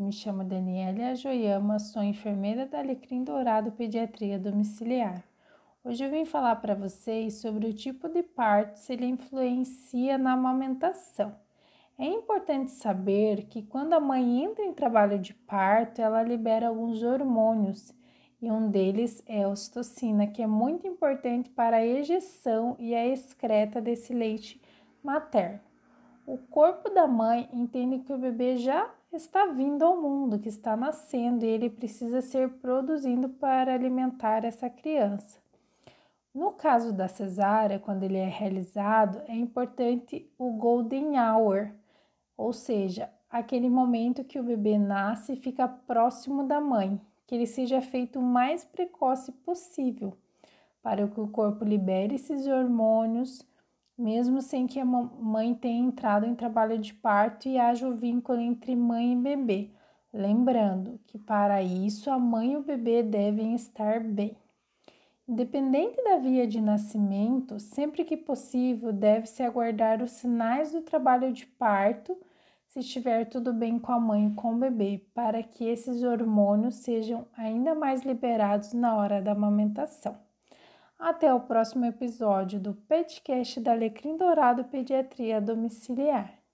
me chamo Daniela Joyama, sou enfermeira da Alecrim Dourado Pediatria Domiciliar. Hoje eu vim falar para vocês sobre o tipo de parto se ele influencia na amamentação. É importante saber que quando a mãe entra em trabalho de parto, ela libera alguns hormônios e um deles é a ocitocina, que é muito importante para a ejeção e a excreta desse leite materno. O corpo da mãe entende que o bebê já está vindo ao mundo, que está nascendo e ele precisa ser produzido para alimentar essa criança. No caso da cesárea, quando ele é realizado, é importante o golden hour, ou seja, aquele momento que o bebê nasce e fica próximo da mãe, que ele seja feito o mais precoce possível, para que o corpo libere esses hormônios mesmo sem que a mãe tenha entrado em trabalho de parto e haja o vínculo entre mãe e bebê. Lembrando que para isso a mãe e o bebê devem estar bem. Independente da via de nascimento, sempre que possível, deve-se aguardar os sinais do trabalho de parto, se estiver tudo bem com a mãe e com o bebê, para que esses hormônios sejam ainda mais liberados na hora da amamentação. Até o próximo episódio do podcast da Alecrim Dourado Pediatria Domiciliar.